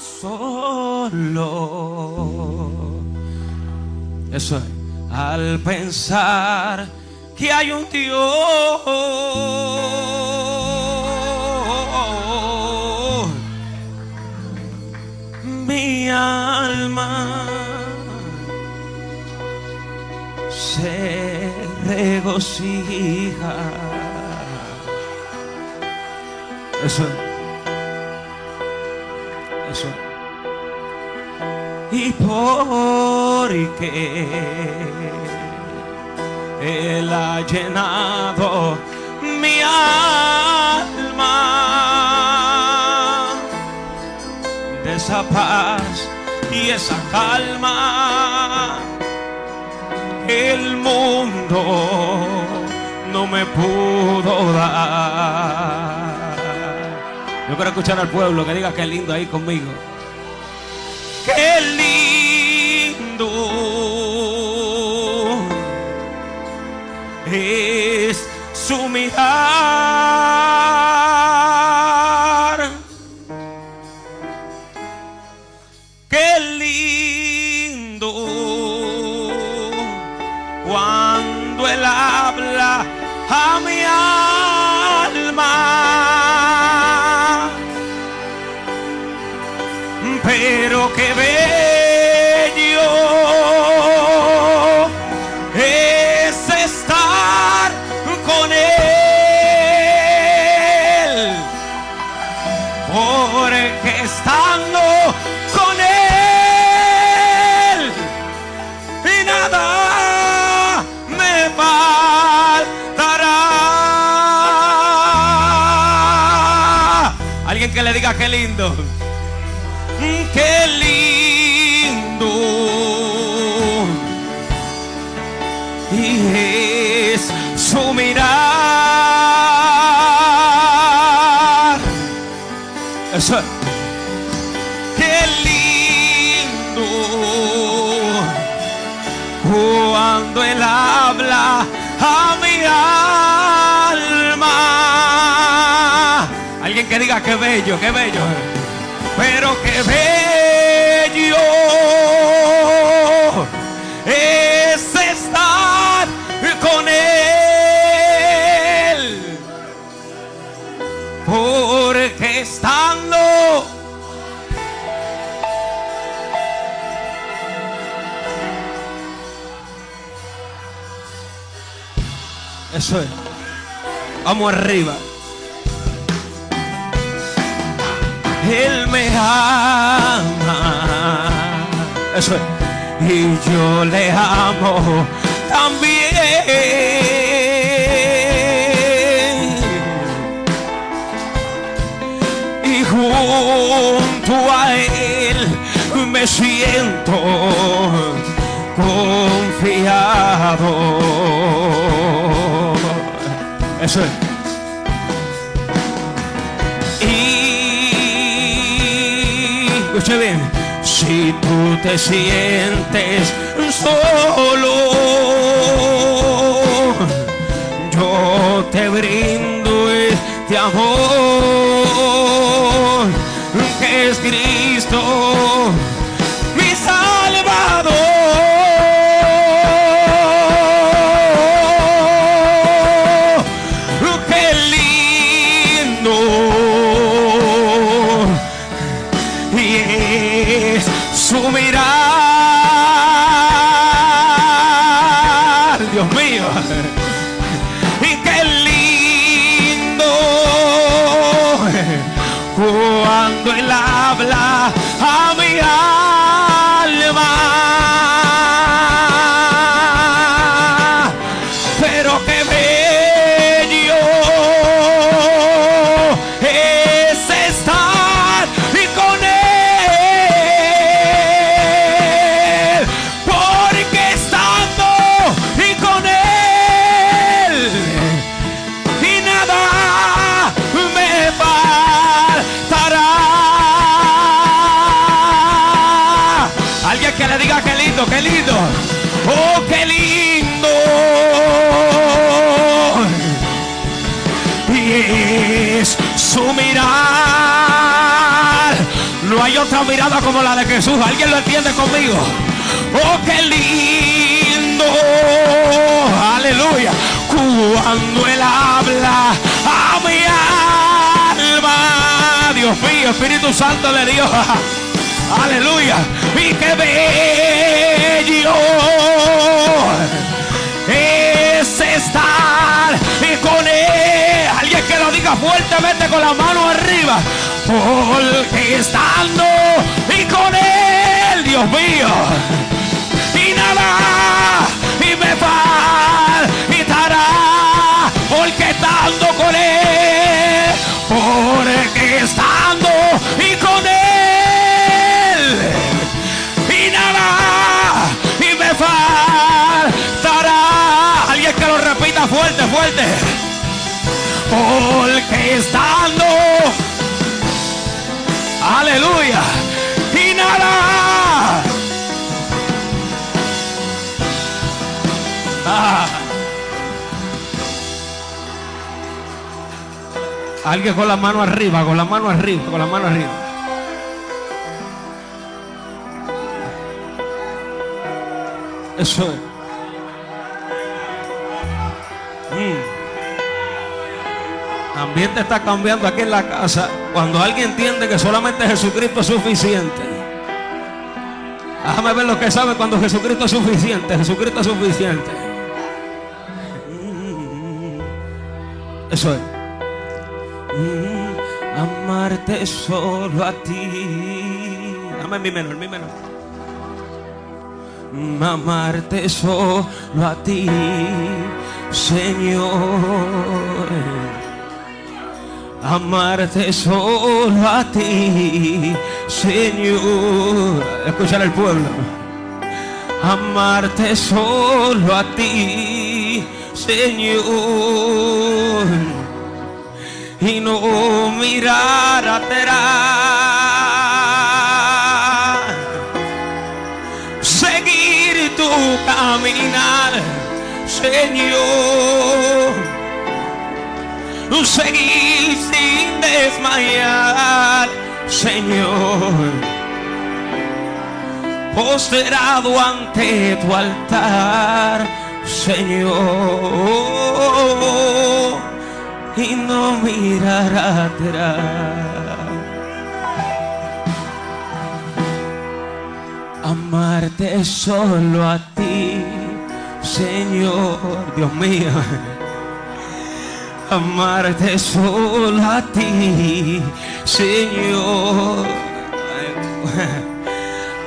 solo. Eso es. Al pensar que hay un Dios, mi alma se regocija. Eso es. Porque Él ha llenado mi alma de esa paz y esa calma que el mundo no me pudo dar. Yo quiero escuchar al pueblo que diga que lindo ahí conmigo. Es su mirar. Qué lindo cuando él habla a mi alma. Pero qué bello que diga qué bello, qué bello. Pero qué bello es estar con él. Porque estando Eso es. Vamos arriba. Él me ama. Eso es. Y yo le amo también. Y junto a él me siento confiado. Eso es. Escuche bien, si tú te sientes solo, yo te brindo este amor mirada como la de Jesús. ¿Alguien lo entiende conmigo? Oh, qué lindo. Aleluya. Cuando Él habla a mi alma. Dios mío, Espíritu Santo de Dios. Aleluya. Y qué bello fuertemente con la mano arriba. Porque estando y con él, Dios mío. Y nada, y me faltará. Porque estando con él, porque estando y con él. Y nada, y me faltará. Alguien que lo repita fuerte, fuerte. Porque estando, aleluya, y nada. Ah. Alguien con la mano arriba, con la mano arriba, con la mano arriba. Eso es. Ambiente está cambiando aquí en la casa cuando alguien entiende que solamente Jesucristo es suficiente. Déjame ver lo que sabe cuando Jesucristo es suficiente. Jesucristo es suficiente. Mm. Eso es. Mm, amarte solo a ti. Dame mi menor, mi menor. Mm, Amarte solo a ti, Señor. Amarte solo a ti, Señor. Escuchar al pueblo. Amarte solo a ti, Señor y no mirar atrás. Seguir tu caminar, Señor. Seguir sin desmayar, Señor. Posterado ante tu altar, Señor y no mirar atrás. Amarte solo a ti, Señor, Dios mío. Amarte solo a ti, Señor.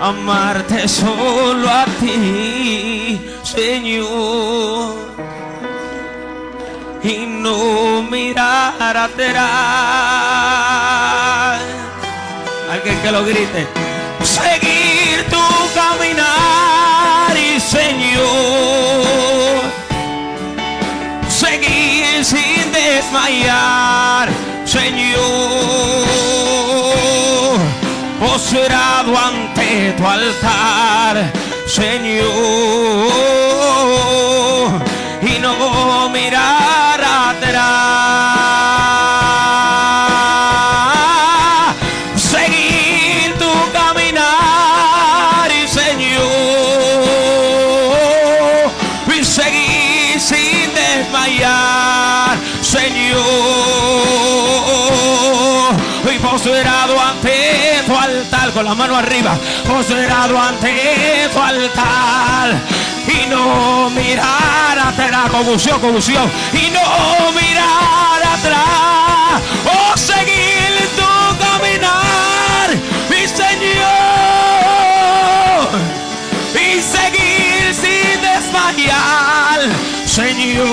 Amarte solo a ti, Señor y no mirar atrás. Alguien que lo grite. Seguir tu caminar y Señor. Desmayar, Señor. Postrado ante tu altar, Señor. Y no la mano arriba, postrado ante tu y no mirar atrás, confusión, confusión, y no mirar atrás, o seguir tu caminar, mi Señor, y seguir sin desmayar, Señor,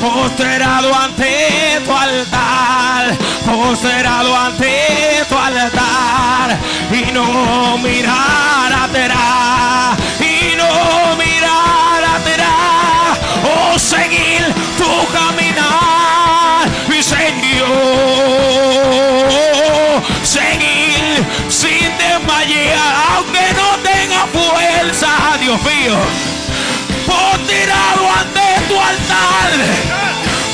postrado ante tu altar, postrado ante tu altar, y no mirar atrás, y no mirar atrás, o seguir tu caminar, mi Señor, seguir sin desmayar, aunque no tenga fuerza, Dios mío, altar,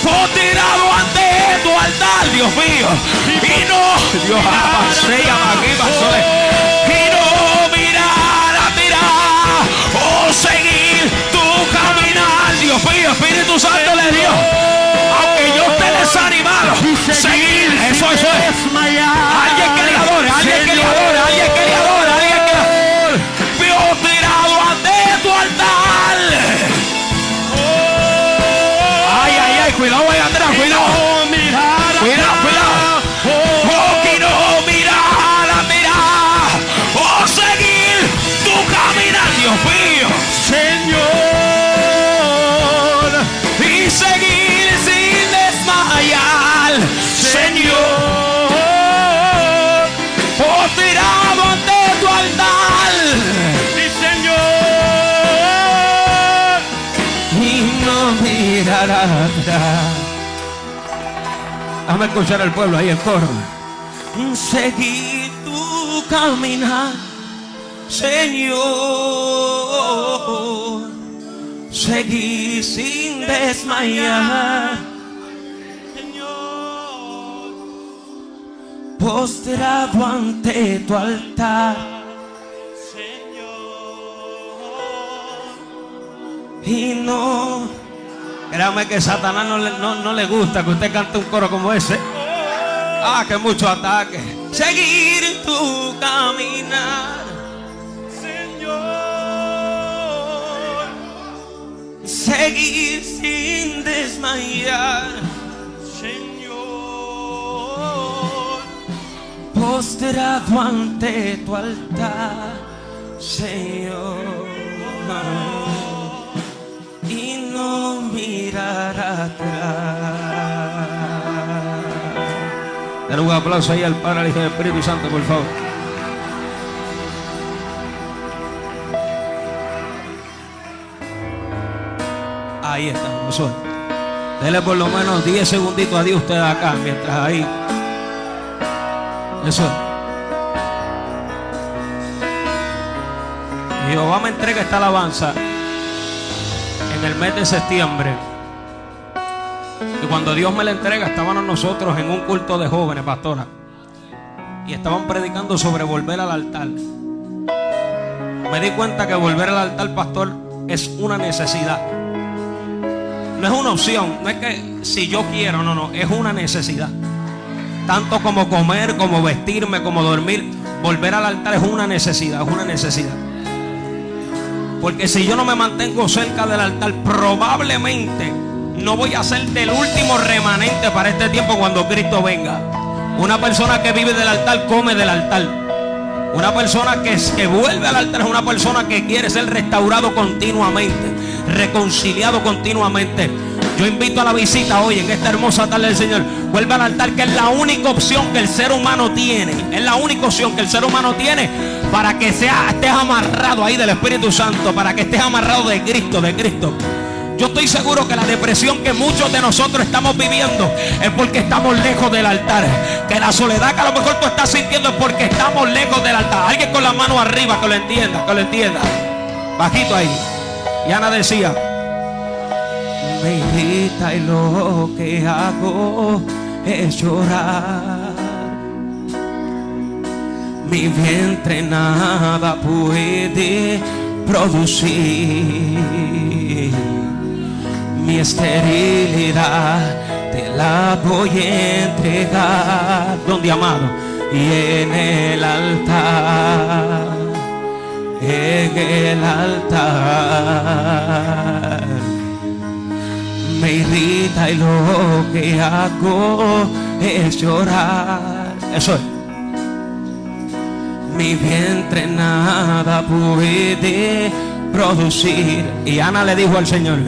postrado ante tu altar Dios mío. Y no, Dios Y no mirar a mirar o seguir tu caminar, Dios mío. Espíritu Santo le dio. Aunque yo esté desanimado, seguir, eso, eso es. Escuchar al pueblo ahí el coro. Seguir tu caminar, Señor. Seguir sin desmayar. Señor. Postrado ante tu altar. Señor. Y no. Créame que Satanás no le, no- no le gusta que usted cante un coro como ese. Ah, que mucho ataque. Seguir tu caminar. Señor. Seguir sin desmayar. Señor. Postrado ante tu altar, Señor. Mirar atrás. Dale un aplauso ahí al Padre, al y Espíritu Santo, por favor. Ahí estamos, eso es. Dele por lo menos 10 segunditos a Dios usted acá, mientras ahí. Eso es. Jehová me entrega esta alabanza en el mes de septiembre. Y cuando Dios me la entrega, estábamos nosotros en un culto de jóvenes, pastora. Y estaban predicando sobre volver al altar. Me di cuenta que volver al altar, pastor, es una necesidad. No es una opción, no es que si yo quiero, no, no, es una necesidad. Tanto como comer, como vestirme, como dormir, volver al altar es una necesidad, es una necesidad. Porque si yo no me mantengo cerca del altar, probablemente no voy a ser del último remanente para este tiempo cuando Cristo venga. Una persona que vive del altar come del altar. Una persona que se vuelve al altar es una persona que quiere ser restaurado continuamente, reconciliado continuamente. Yo invito a la visita hoy en esta hermosa tarde del Señor. Vuelve al altar que es la única opción que el ser humano tiene. Es la única opción que el ser humano tiene para que sea, estés amarrado ahí del Espíritu Santo, para que estés amarrado de Cristo, de Cristo. Yo estoy seguro que la depresión que muchos de nosotros estamos viviendo es porque estamos lejos del altar. Que la soledad que a lo mejor tú estás sintiendo es porque estamos lejos del altar. Alguien con la mano arriba que lo entienda, que lo entienda. Bajito ahí. Y Ana decía, me irrita y lo que hago es llorar. Mi vientre nada puede producir. Mi esterilidad te la voy a entregar. Donde amado y en el altar. En el altar me irrita y lo que hago es llorar. Eso es. Mi vientre nada puede producir. Y Ana le dijo al Señor,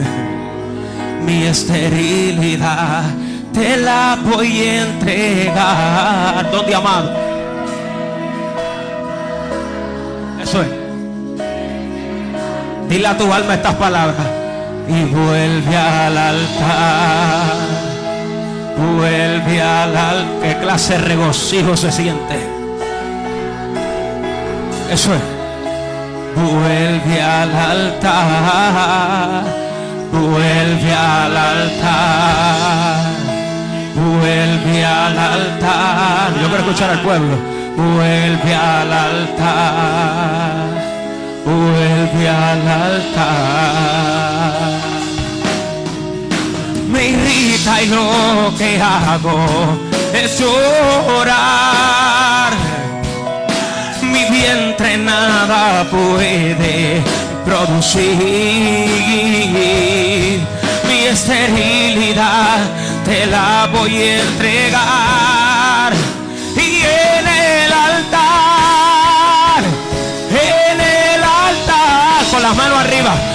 mi esterilidad te la voy a entregar. ¿Dónde amado? Eso es. Dile a tu alma estas palabras y vuelve al altar. Vuelve al altar. ¿Qué clase de regocijo se siente? Eso es. Vuelve al altar. Vuelve al altar. vuelve al altar. Yo quiero escuchar al pueblo. Vuelve al altar. Vuelve al altar. Me irrita y lo que hago es llorar. Mi vientre nada puede producir. Mi esterilidad te la voy a entregar. Las manos arriba,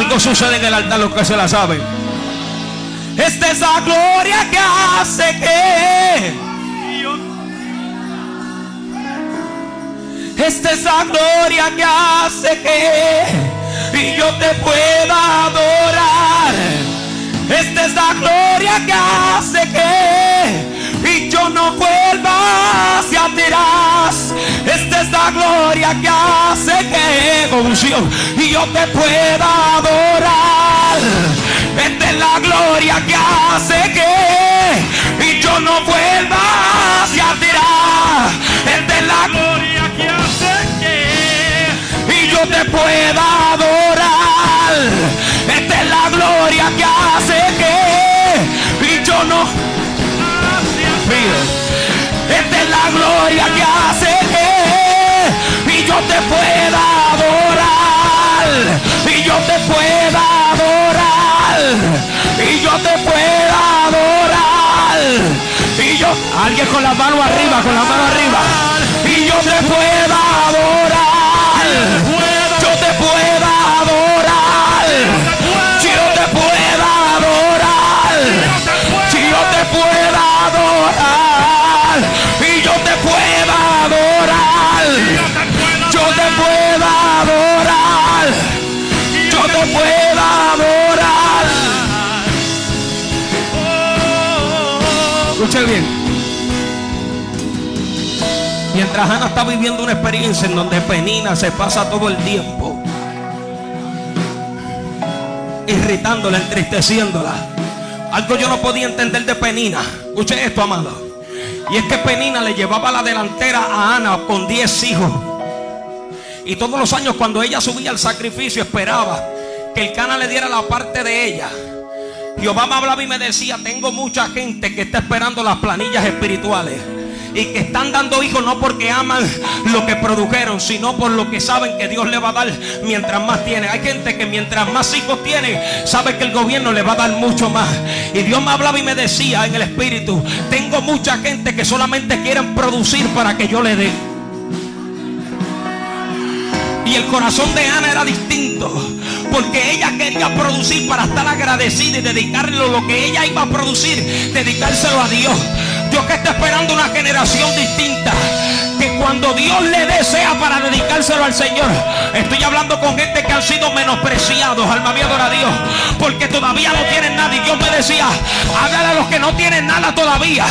Algo sucede en el altar, los que se la saben. Esta es la gloria que hace que. Esta es la gloria que hace que y yo te pueda adorar. Esta es la gloria que hace que y yo no vuelva hacia atrás. Esta gloria que hace que confusión y yo te pueda adorar. Esta es la gloria que hace que y yo no vuelva hacia atrás. Esta es la gloria que hace que y yo te pueda adorar. Esta es la gloria que hace que y yo no Mira, esta es la gloria que hace te pueda adorar y yo te pueda adorar y yo te pueda adorar y yo alguien con la mano arriba con la mano arriba y yo te pueda adorar escuche bien mientras Ana está viviendo una experiencia en donde Penina se pasa todo el tiempo irritándola, entristeciéndola. Algo yo no podía entender de Penina. Escuche esto, amado. Y es que Penina le llevaba la delantera a Ana con 10 hijos. Y todos los años cuando ella subía al sacrificio esperaba que el cana le diera la parte de ella. Jehová me hablaba y me decía, tengo mucha gente que está esperando las planillas espirituales. Y que están dando hijos no porque aman lo que produjeron, sino por lo que saben que Dios le va a dar mientras más tiene. Hay gente que mientras más hijos tiene, sabe que el gobierno le va a dar mucho más. Y Dios me hablaba y me decía en el espíritu, tengo mucha gente que solamente quieren producir para que yo le dé. Y el corazón de Ana era distinto. Porque ella quería producir para estar agradecida y dedicarle lo que ella iba a producir, dedicárselo a Dios. Dios que está esperando una generación distinta. Que cuando Dios le desea para dedicárselo al Señor. Estoy hablando con gente que han sido menospreciados. Alma mía, a Dios. Porque todavía no tienen nada. Y Dios me decía, háblale a los que no tienen nada todavía.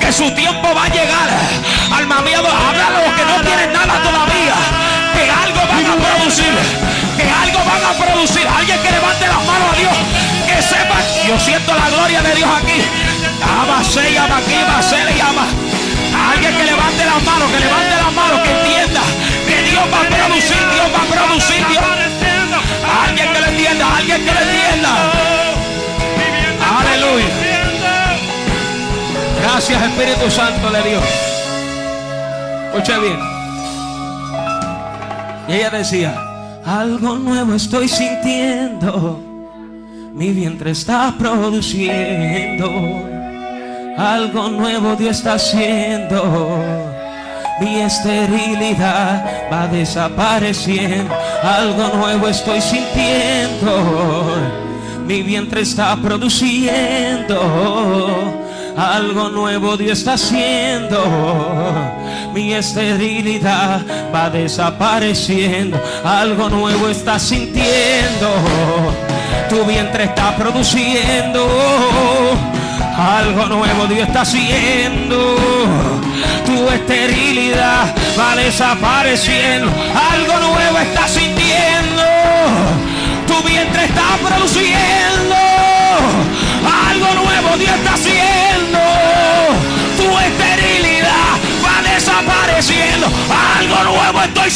Que su tiempo va a llegar. Alma mía, háblale a los que no tienen nada todavía. Que algo producir. Que algo van a producir. Alguien que levante las manos a Dios. Que sepa. Yo siento la gloria de Dios aquí. Ama, se llama aquí, va, se le llama. Alguien que levante las manos, que levante las manos, que entienda que Dios va a producir, Dios va a producir, Dios. Alguien que lo entienda, alguien que lo entienda. Aleluya. Gracias Espíritu Santo de Dios. Escuche bien. Y ella decía, algo nuevo estoy sintiendo. Mi vientre está produciendo. Algo nuevo Dios está haciendo. Mi esterilidad va desapareciendo. Algo nuevo estoy sintiendo. Mi vientre está produciendo. Algo nuevo Dios está haciendo. Mi esterilidad va desapareciendo. Algo nuevo está sintiendo. Tu vientre está produciendo. Algo nuevo Dios está haciendo. Tu esterilidad va desapareciendo. Algo nuevo está sintiendo. Tu vientre está produciendo.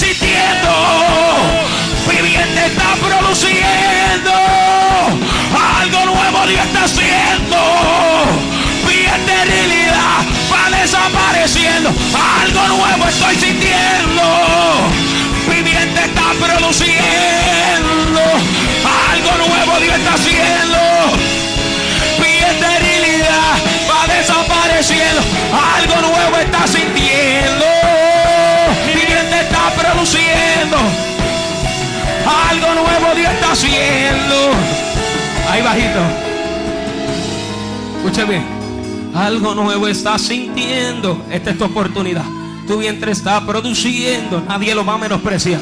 Mi vientre está produciendo. Algo nuevo Dios está haciendo. Mi esterilidad va desapareciendo. Algo nuevo estoy sintiendo. Mi vientre está produciendo. Algo nuevo Dios está haciendo. Mi esterilidad va desapareciendo. Algo nuevo está sintiendo. Nuevo Dios está haciendo. Ahí bajito. Escuche bien. Algo nuevo está sintiendo. Esta es tu oportunidad. Tu vientre está produciendo. Nadie lo va a menospreciar.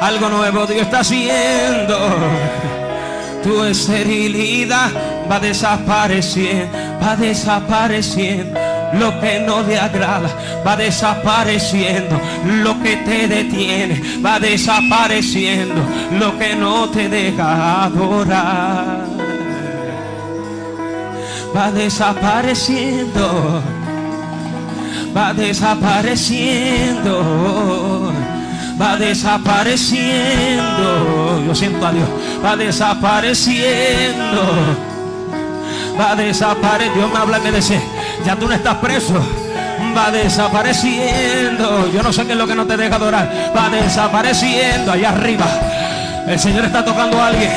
Algo nuevo Dios está haciendo. Tu esterilidad va desapareciendo. Va desapareciendo. Lo que no te agrada va desapareciendo. Lo que te detiene va desapareciendo. Lo que no te deja adorar va desapareciendo, va desapareciendo, va desapareciendo. Yo siento a Dios, va desapareciendo, va desapareciendo. Dios me habla y me dice, ya tú no estás preso. Va desapareciendo. Yo no sé qué es lo que no te deja adorar. Va desapareciendo allá arriba. El Señor está tocando a alguien.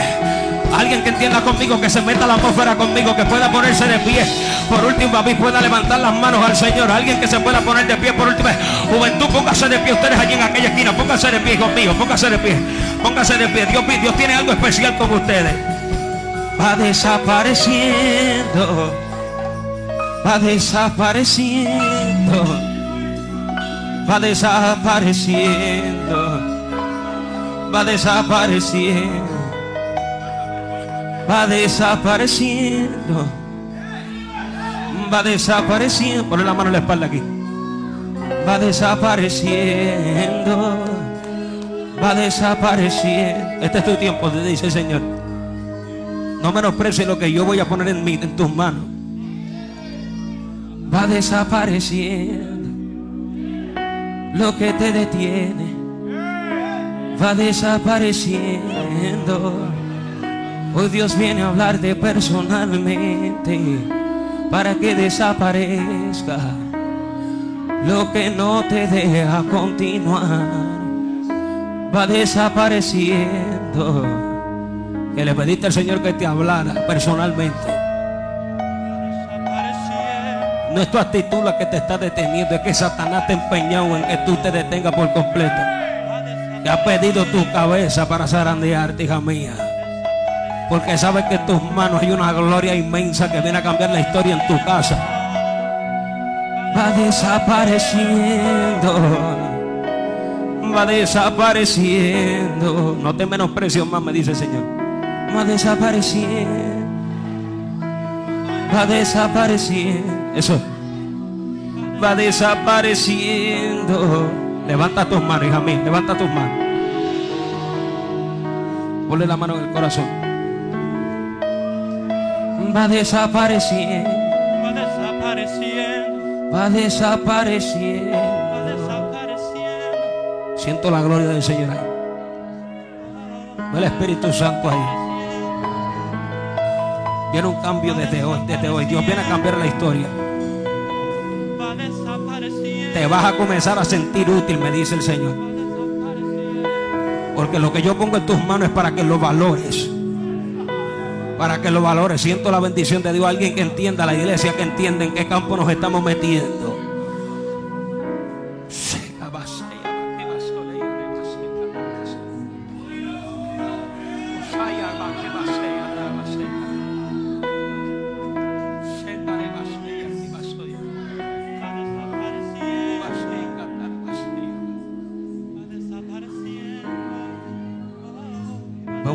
Alguien que entienda conmigo, que se meta la atmósfera conmigo, que pueda ponerse de pie. Por último, mí pueda levantar las manos al Señor. Alguien que se pueda poner de pie por última vez. Juventud, póngase de pie. Ustedes allí en aquella esquina, póngase de pie conmigo. Póngase de pie. Póngase de pie. Dios, Dios tiene algo especial con ustedes. Va desapareciendo. Va desapareciendo. Va desapareciendo. Va desapareciendo va desapareciendo. Va desapareciendo. Ponle la mano en la espalda aquí. Va desapareciendo. Va desapareciendo. Este es tu tiempo, dice el Señor. No menosprecies lo que yo voy a poner en, mi, en tus manos. Va desapareciendo. Lo que te detiene. Va desapareciendo. Hoy Dios viene a hablarte personalmente para que desaparezca lo que no te deja continuar. Va desapareciendo. Que le pediste al Señor que te hablara personalmente. No es tu actitud la que te está deteniendo, es que Satanás te ha empeñado en que tú te detengas por completo. Te ha pedido tu cabeza para zarandearte, hija mía porque sabes que en tus manos hay una gloria inmensa que viene a cambiar la historia en tu casa. Va desapareciendo, va desapareciendo. No te menosprecies más, me dice el Señor. Va desapareciendo, va desapareciendo. Eso va desapareciendo. Levanta tus manos, hija mía, levanta tus manos. Ponle la mano en el corazón va desapareciendo. Va desapareciendo. Va desapareciendo. Va desapareciendo. Siento la gloria del Señor ahí. Ve el Espíritu Santo ahí. Viene un cambio desde hoy, desde hoy. Dios viene a cambiar la historia. Te vas a comenzar a sentir útil, me dice el Señor. Porque lo que yo pongo en tus manos es para que lo valores. Para que lo valores. Siento la bendición de Dios. Alguien que entienda la iglesia, que entienda en qué campo nos estamos metiendo.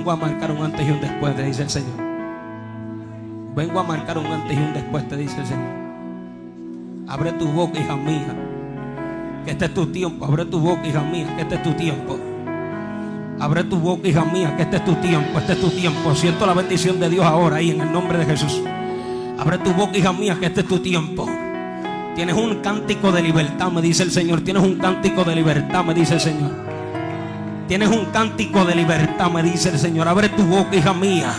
Vengo a marcar un antes y un después, te dice el Señor. Vengo a marcar un antes y un después, te dice el Señor. Abre tu boca, hija mía. Que este es tu tiempo. Abre tu boca, hija mía. Que este es tu tiempo. Abre tu boca, hija mía. Que este es tu tiempo. Este es tu tiempo. Siento la bendición de Dios ahora ahí en el nombre de Jesús. Abre tu boca, hija mía. Que este es tu tiempo. Tienes un cántico de libertad, me dice el Señor. Tienes un cántico de libertad, me dice el Señor. Tienes un cántico de libertad, me dice el Señor. Abre tu boca, hija mía.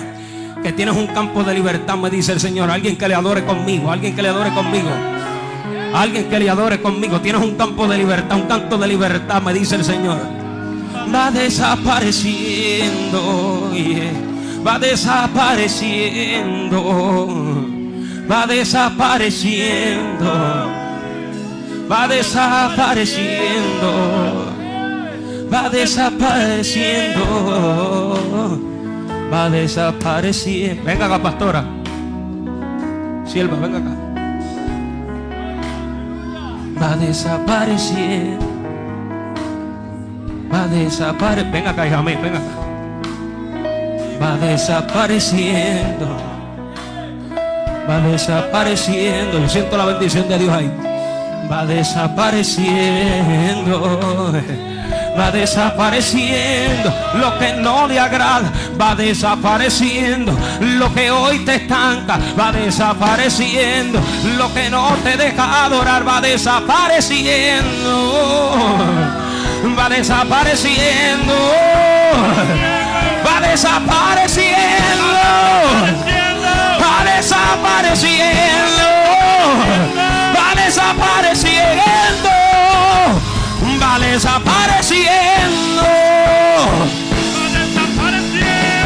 Que tienes un campo de libertad, me dice el Señor. Alguien que le adore conmigo. Alguien que le adore conmigo. Alguien que le adore conmigo. Tienes un campo de libertad, un canto de libertad, me dice el Señor. Va desapareciendo, va desapareciendo, va desapareciendo, va desapareciendo, va desapareciendo, va desapareciendo. Venga acá, pastora. Sierva, venga acá va desapareciendo. Va desapareciendo. Venga acá, hija mía, venga acá. Va desapareciendo. Va desapareciendo. Yo siento la bendición de Dios ahí. Va desapareciendo. Va desapareciendo lo que no le agrada. Va desapareciendo lo que hoy te estanca. Va desapareciendo lo que no te deja adorar. Va desapareciendo. Va desapareciendo. Va desapareciendo. Va desapareciendo. Va desapareciendo. Va desapareciendo.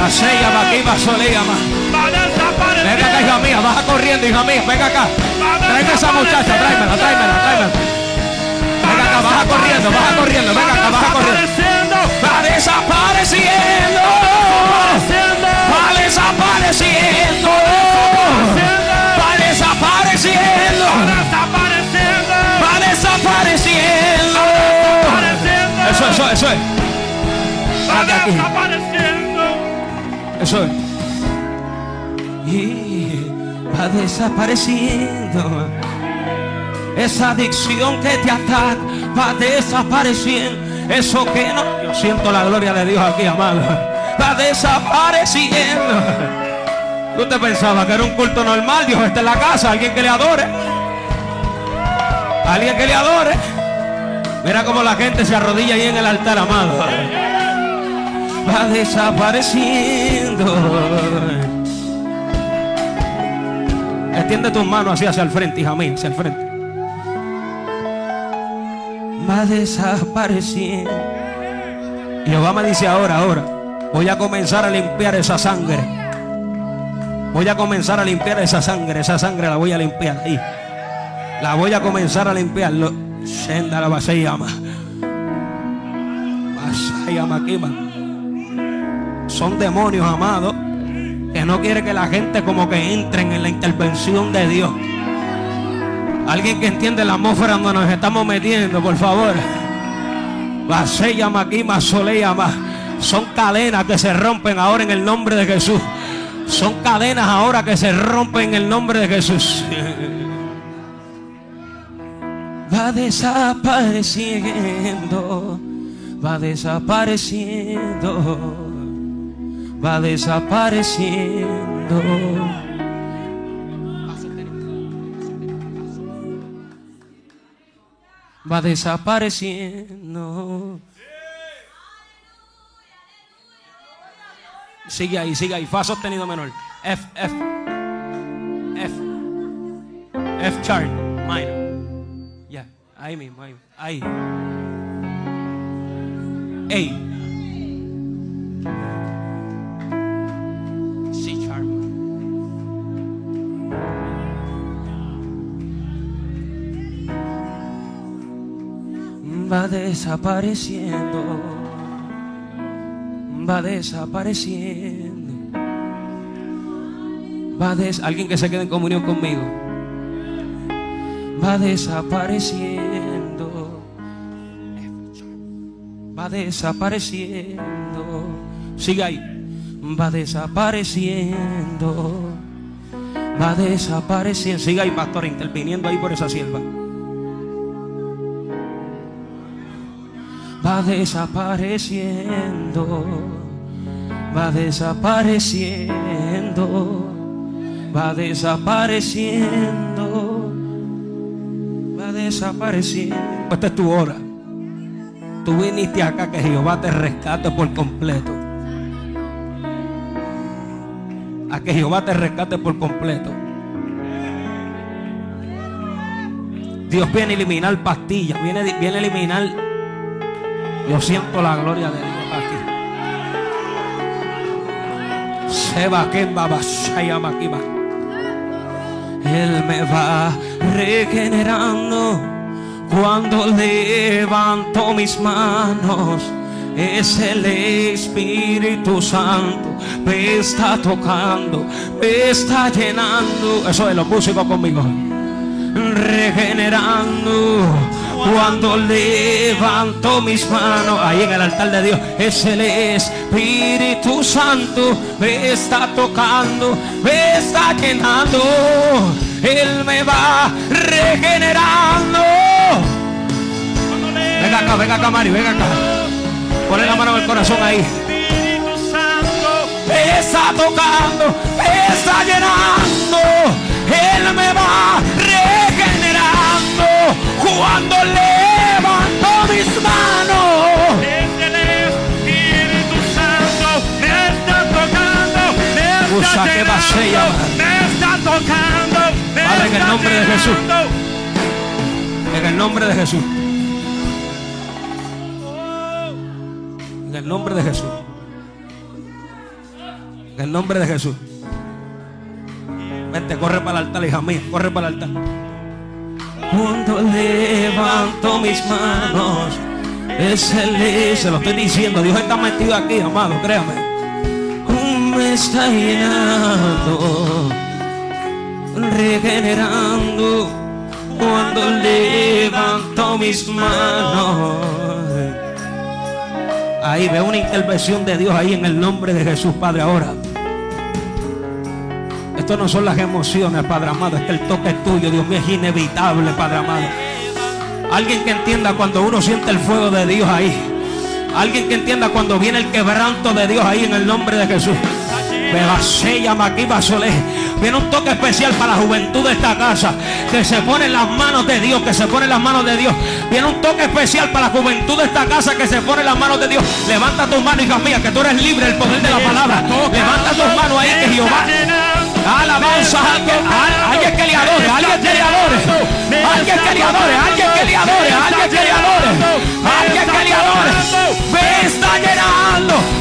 Así llama aquí, va llama. Venga acá, hija mía, baja corriendo, hija mía, venga acá. Tráeme esa muchacha, tráemela, tráemela, tráemela. Venga acá, baja corriendo, baja corriendo, venga acá, baja corriendo. Va desapareciendo. Va desapareciendo. Va desapareciendo. Es. Aquí, aquí. Eso es. Y va desapareciendo. Esa adicción que te ataca va desapareciendo. Eso que no. Yo siento la gloria de Dios aquí, amado. Va desapareciendo. ¿Tú te pensabas que era un culto normal? Dios está en la casa. Alguien que le adore. Alguien que le adore. Mira cómo la gente se arrodilla ahí en el altar, amado. Va desapareciendo. Extiende tus manos así hacia el frente, hija mía, hacia el frente. Va desapareciendo. Jehová me dice ahora, ahora, voy a comenzar a limpiar esa sangre. Voy a comenzar a limpiar esa sangre, esa sangre la voy a limpiar ahí. La voy a comenzar a limpiar. Senda la llama. llama Son demonios, amados, que no quiere que la gente como que entren en la intervención de Dios. Alguien que entiende la atmósfera donde nos estamos metiendo, por favor. llama aquí, llama. Son cadenas que se rompen ahora en el nombre de Jesús. Son cadenas ahora que se rompen en el nombre de Jesús. Va desapareciendo, va desapareciendo, va desapareciendo. Va desapareciendo. Sigue ahí, sigue ahí. Fa sostenido menor. F, F. F. F chart. Minor. Ahí mismo, ahí. Ahí. Chart. Va desapareciendo va desapareciendo. Va des alguien que se quede en comunión conmigo. Va desapareciendo. Va desapareciendo. Sigue ahí. va desapareciendo, va desapareciendo. Siga ahí, pastor, interviniendo ahí por esa sierva. Va desapareciendo, va desapareciendo, va desapareciendo, va desapareciendo. Esta es tu hora. Tú viniste acá que Jehová te rescate por completo. A que Jehová te rescate por completo. Dios viene a eliminar pastillas, viene, viene a eliminar. Yo siento la gloria de Dios aquí. Seba Kemba Bashayama Kiba. Él me va regenerando cuando levanto mis manos. Es el Espíritu Santo, me está tocando, me está llenando. Eso es los músicos conmigo. Regenerando cuando levanto mis manos ahí en el altar de Dios es el Espíritu Santo me está tocando me está llenando él me va regenerando venga acá venga acá Mario venga acá ponle la mano en el corazón ahí Espíritu Santo, me está tocando, está llenando. Él me va regenerando cuando levanto mis manos. el Espíritu Santo, me está tocando, me está llenando, me está tocando, me Padre, en el está nombre de Jesús. En el nombre de Jesús. El nombre de Jesús. En el nombre de Jesús. Vente, corre para el altar, hija mía. Corre para el altar. Cuando levanto mis manos, es el se lo estoy diciendo. Dios está metido aquí, amado, créame. Me está llenando, regenerando cuando levanto mis manos. Ahí veo una intervención de Dios ahí en el nombre de Jesús, Padre, ahora. Esto no son las emociones, Padre amado, es que el toque es tuyo, Dios mío, es inevitable, Padre amado. Alguien que entienda cuando uno siente el fuego de Dios ahí. Alguien que entienda cuando viene el quebranto de Dios ahí en el nombre de Jesús. Viene un toque especial para la juventud de esta casa. Que se pone en las manos de Dios. Que se pone en las manos de Dios. Viene un toque especial para la juventud de esta casa. Que se pone en las manos de Dios. Levanta tus manos, hija mía. Que tú eres libre del poder de la palabra. Levanta tus manos ahí. Que Jehová. Alabanza. Alguien, alguien que le adore. Alguien que le adore. Alguien que le. Alguien que le. Alguien que. Alguien que le. Me está llenando.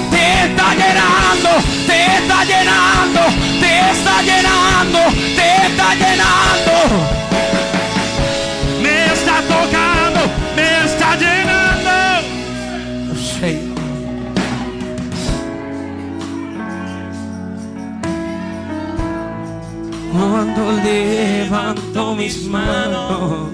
Está llenando. Te está llenando. Te está llenando. Te está llenando. Me está tocando, me está llenando. Sí. Cuando levanto mis manos,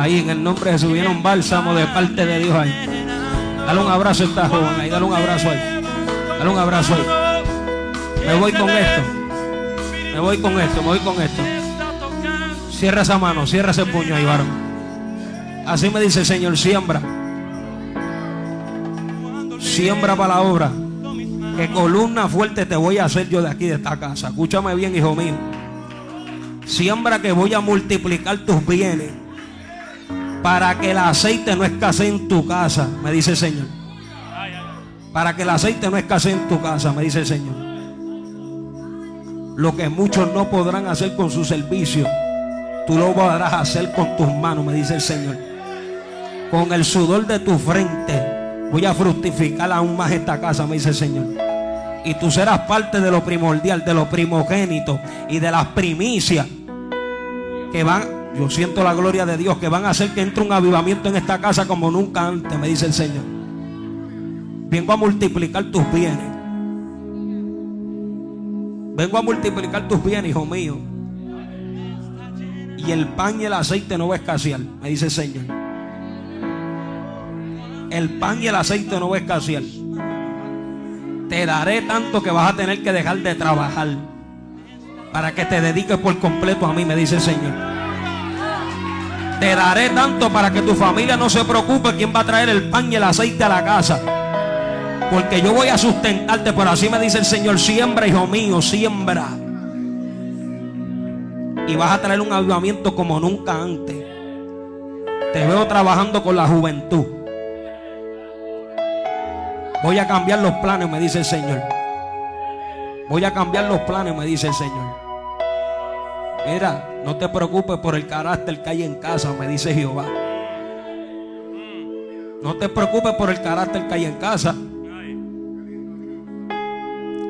ahí en el nombre de Jesús viene un bálsamo de parte de Dios ahí. Dale un abrazo a esta joven ahí, dale un abrazo ahí. Dale un abrazo ahí. Me voy con esto. Me voy con esto, me voy con esto. Cierra esa mano, cierra ese puño ahí, varón. Así me dice el Señor, siembra. Siembra para la obra. Que columna fuerte te voy a hacer yo de aquí, de esta casa. Escúchame bien, hijo mío. Siembra que voy a multiplicar tus bienes. Para que el aceite no escasee en tu casa, me dice el Señor. Para que el aceite no escasee en tu casa, me dice el Señor. Lo que muchos no podrán hacer con su servicio, tú lo podrás hacer con tus manos, me dice el Señor. Con el sudor de tu frente voy a fructificar aún más esta casa, me dice el Señor. Y tú serás parte de lo primordial, de lo primogénito y de las primicias que van, yo siento la gloria de Dios, que van a hacer que entre un avivamiento en esta casa como nunca antes, me dice el Señor. Vengo a multiplicar tus bienes. Vengo a multiplicar tus bienes, hijo mío. Y el pan y el aceite no va a escasear, me dice el Señor. el pan y el aceite no va a escasear. Te daré tanto que vas a tener que dejar de trabajar para que te dediques por completo a mí, me dice el Señor. Te daré tanto para que tu familia no se preocupe quién va a traer el pan y el aceite a la casa. Porque yo voy a sustentarte, por así me dice el Señor, siembra, hijo mío, siembra. Y vas a traer un avivamiento como nunca antes. Te veo trabajando con la juventud. Voy a cambiar los planes, me dice el Señor. Voy a cambiar los planes, me dice el Señor. Mira, no te preocupes por el carácter que hay en casa, me dice Jehová. No te preocupes por el carácter que hay en casa.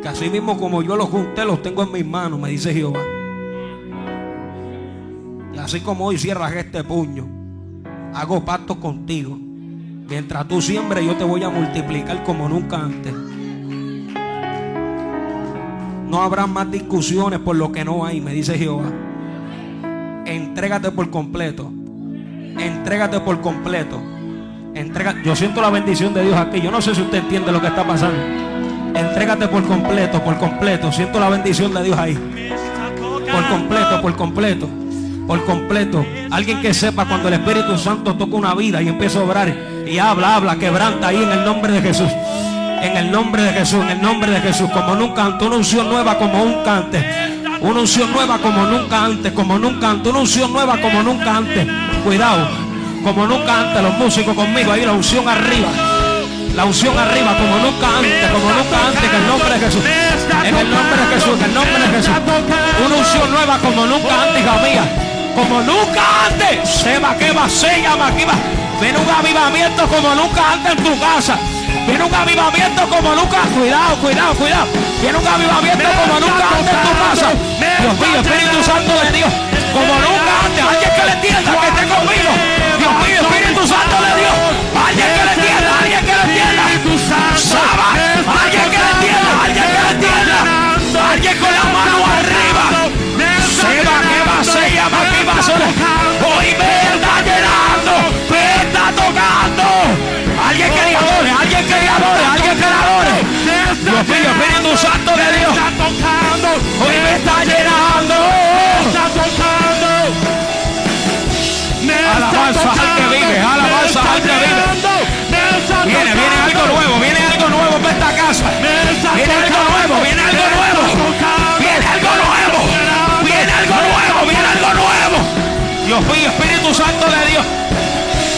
Que así mismo como yo los junté, los tengo en mis manos, me dice Jehová. Y así como hoy cierras este puño, hago pacto contigo. Mientras tú siembres, yo te voy a multiplicar como nunca antes. No habrá más discusiones por lo que no hay, me dice Jehová. Entrégate por completo. Entrégate por completo. Entrega, yo siento la bendición de Dios aquí. Yo no sé si usted entiende lo que está pasando. Entrégate por completo, por completo. Siento la bendición de Dios ahí. Por completo, por completo. Por completo. Alguien que sepa cuando el Espíritu Santo toca una vida y empieza a obrar y habla, habla, quebranta ahí en el nombre de Jesús. En el nombre de Jesús, en el nombre de Jesús. Como nunca una unción nueva como nunca antes. Una unción nueva como nunca antes, como nunca antes. Una unción nueva como nunca antes. Cuidado, como nunca antes. Los músicos conmigo, ahí la unción arriba. La unción arriba como nunca antes, como nunca antes, en el nombre de Jesús. En el nombre de Jesús, en el nombre de Jesús. Una unción nueva como nunca antes, hija mía. Como nunca antes. Seba que va, se llama aquí va. Viene un avivamiento como nunca antes en tu casa. Viene un avivamiento como nunca. Cuidado, cuidado, cuidado. Viene un avivamiento como nunca antes en tu casa. Dios mío, Espíritu Santo de Dios. Como nunca antes. Alguien que le entienda, que esté conmigo. Dios mío, Espíritu Santo de Dios. Alguien que le entienda, alguien que le entienda. Saba, alguien que le entienda, alguien que le entienda. Alguien con la Espíritu Santo de Dios. Hoy me está llenando. Alabanza al que vive, alabanza al que vive. Viene, viene algo nuevo, viene algo nuevo para esta casa. Viene algo nuevo, viene algo nuevo. Viene algo nuevo. Viene algo nuevo, viene algo nuevo. Dios mío, Espíritu Santo de Dios.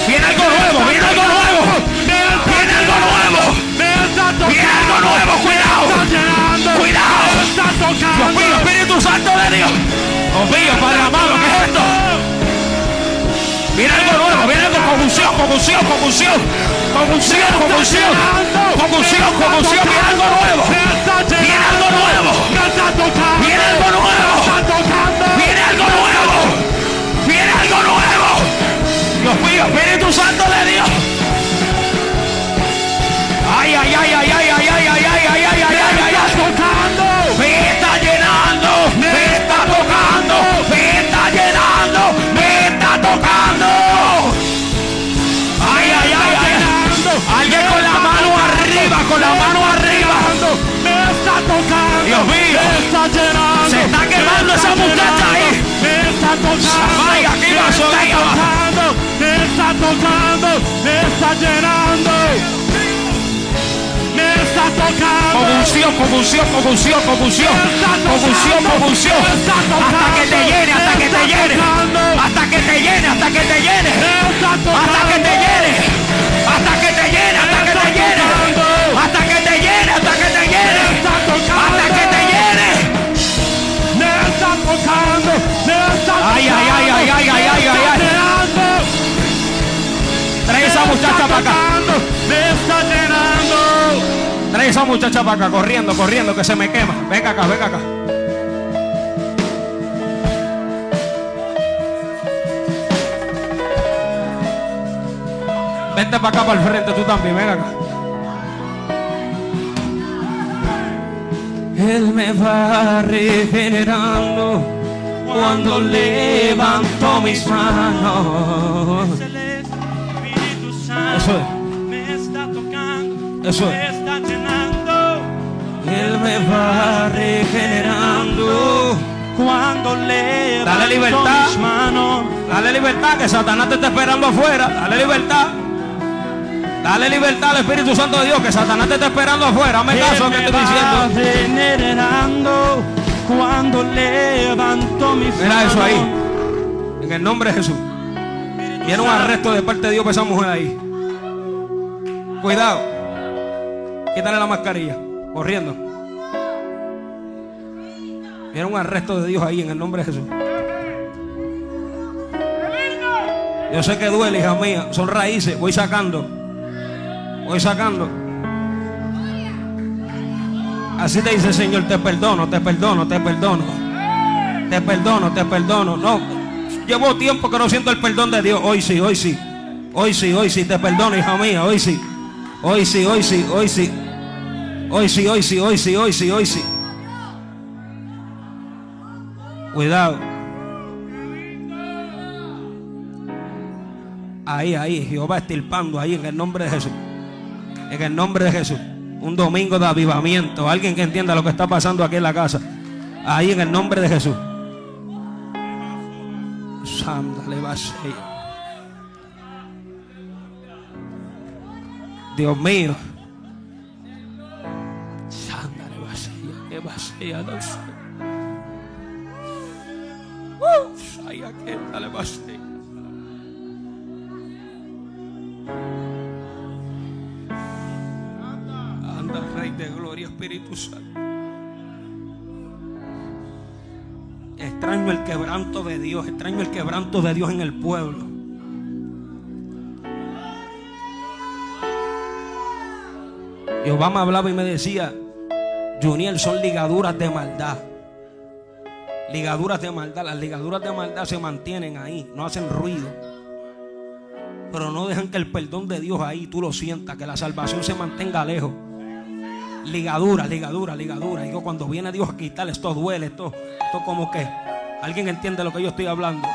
Viene algo nuevo, viene algo nuevo. Viene algo nuevo. Viene algo nuevo, cuidado. Cuidado. Dios mío, Espíritu Santo de Dios. Dios mío, Padre amado, ¿qué es esto? Viene algo nuevo, viene algo confusión, confusión, confusión, confusión, confusión, confusión, confusión, viene algo nuevo, viene algo nuevo, viene algo nuevo, viene algo nuevo, viene algo nuevo. Dios mío, Espíritu Santo de Dios. Ay, ay, ay, ay, ay, ay, con la mano arriba. Dios mío, se está quemando esa muchacha ahí. Ay, aquí va, ahí abajo. me está tocando, me está llenando, me está tocando. Convulsión, convulsión, convulsión, convulsión, convulsión, convulsión. Hasta que te llene, hasta que te llene, hasta que te llene, hasta que te llene, hasta que te llene, está tocando, me está Ay, ay, ay, ay, ay, ay, ay, ay, ay. Trae esa muchacha para acá, me está llenando. trae esa muchacha para acá, corriendo, corriendo, que se me quema. Venga acá, venga acá. Vente para acá, para el frente, tú también, venga acá. Él me va regenerando cuando levanto mis manos. Espíritu Santo, Eso es. me Eso me es. está llenando. Él me va regenerando. Cuando levanto Dale libertad. mis manos, Dale libertad, que Satanás te está esperando afuera. Dale libertad. Dale libertad al Espíritu Santo de Dios, que Satanás te está esperando afuera. Hazme caso que me estoy diciendo. regenerando. Cuando levanto mis Mira eso ahí. En el nombre de Jesús. Viene un arresto de parte de Dios para esa mujer ahí. Cuidado. Quítale la mascarilla. Corriendo. Viene un arresto de Dios ahí en el nombre de Jesús. Yo sé que duele, hija mía. Son raíces. Voy sacando. Voy sacando. Así te dice el Señor, te perdono, te perdono, te perdono. Te perdono, te perdono. No, llevo tiempo que no siento el perdón de Dios. Hoy sí, hoy sí. Hoy sí, hoy sí, te perdono, hija mía. Hoy sí. Hoy sí, hoy sí, hoy sí. Hoy sí, hoy sí, hoy sí, hoy sí, hoy sí. Cuidado. Ahí, ahí, Jehová estirpando ahí en el nombre de Jesús. En el nombre de Jesús. Un domingo de avivamiento. Alguien que entienda lo que está pasando aquí en la casa. Ahí en el nombre de Jesús. Dios mío. Santa le va a Rey de Gloria, Espíritu Santo. Extraño el quebranto de Dios, extraño el quebranto de Dios en el pueblo. Jehová me hablaba y me decía, Juniel, son ligaduras de maldad. Ligaduras de maldad. Las ligaduras de maldad se mantienen ahí, no hacen ruido. Pero no dejan que el perdón de Dios ahí tú lo sientas, que la salvación se mantenga lejos. Ligadura, ligadura, ligadura. Digo, cuando viene Dios a quitar, esto duele, esto, esto como que. ¿Alguien entiende lo que yo estoy hablando?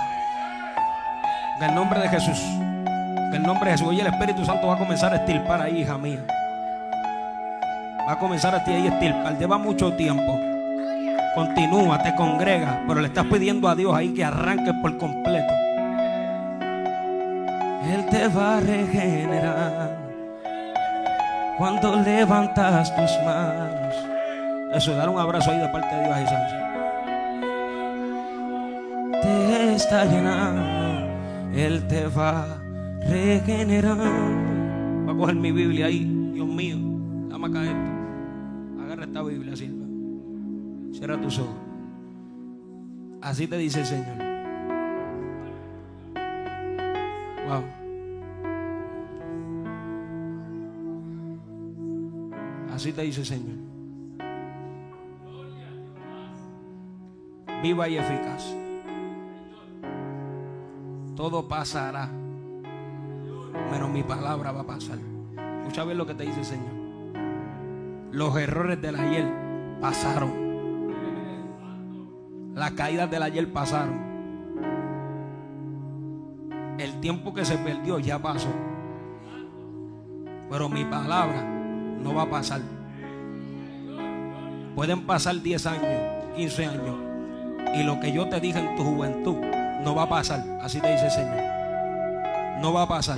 En el nombre de Jesús. En el nombre de Jesús. Hoy el Espíritu Santo va a comenzar a estirpar ahí, hija mía. Va a comenzar a ti ahí estirpar. Lleva mucho tiempo. Continúa, te congrega. Pero le estás pidiendo a Dios ahí que arranque por completo. Él te va a regenerar cuando levantas tus manos. Eso, dar un abrazo ahí de parte de Dios Isaías. Te está llenando, Él te va a regenerar. Voy a coger mi Biblia ahí, Dios mío, dame acá esto. Agarra esta Biblia, sierva. Cierra tus ojos. Así te dice el Señor. Wow. Te dice Señor. Viva y eficaz. Todo pasará. Menos mi palabra va a pasar. Escucha bien lo que te dice el Señor. Los errores del ayer pasaron. Las caídas del ayer pasaron. El tiempo que se perdió ya pasó. Pero mi palabra no va a pasar. Pueden pasar 10 años, 15 años. Y lo que yo te dije en tu juventud no va a pasar. Así te dice el Señor. No va a pasar.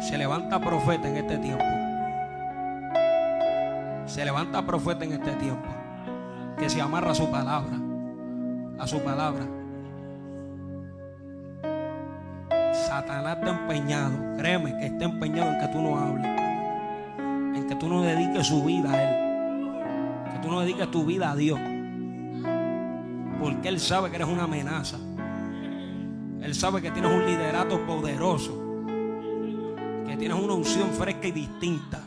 Se levanta profeta en este tiempo. Se levanta profeta en este tiempo. Que se amarra a su palabra. A su palabra. Satanás está empeñado. Créeme que está empeñado en que tú no hables. En que tú no dediques su vida a Él. Que tú no dediques tu vida a Dios. Porque Él sabe que eres una amenaza. Él sabe que tienes un liderato poderoso. Que tienes una unción fresca y distinta.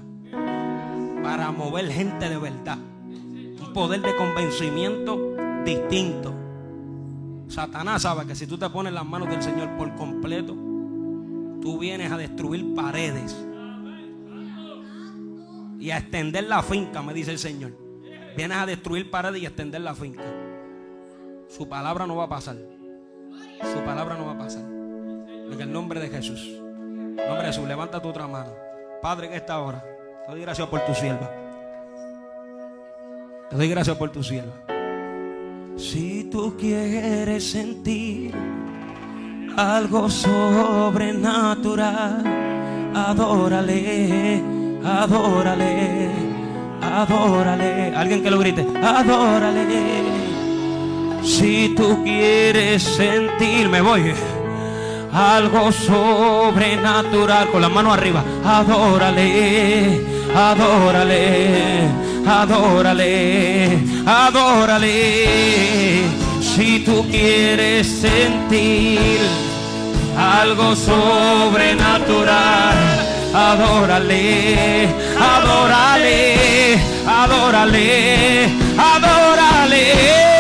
Para mover gente de verdad. Un poder de convencimiento distinto. Satanás sabe que si tú te pones las manos del Señor por completo, tú vienes a destruir paredes y a extender la finca, me dice el Señor. Vienes a destruir paredes y extender la finca. Su palabra no va a pasar. Su palabra no va a pasar. En el nombre de Jesús. En nombre de Jesús, levanta tu otra mano. Padre, en esta hora, te doy gracias por tu sierva. Te doy gracias por tu sierva. Si tú quieres sentir algo sobrenatural, adórale, adórale, adórale. Alguien que lo grite, adórale. Si tú quieres sentir, me voy algo sobrenatural con la mano arriba. Adórale, adórale, adórale, adórale. Si tú quieres sentir algo sobrenatural, adórale, adórale, adórale, adórale.